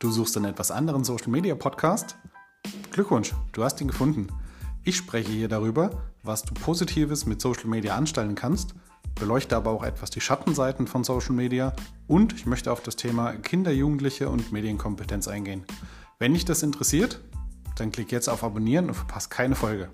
Du suchst einen etwas anderen Social Media Podcast? Glückwunsch, du hast ihn gefunden. Ich spreche hier darüber, was du Positives mit Social Media anstellen kannst, beleuchte aber auch etwas die Schattenseiten von Social Media und ich möchte auf das Thema Kinder, Jugendliche und Medienkompetenz eingehen. Wenn dich das interessiert, dann klick jetzt auf Abonnieren und verpasst keine Folge.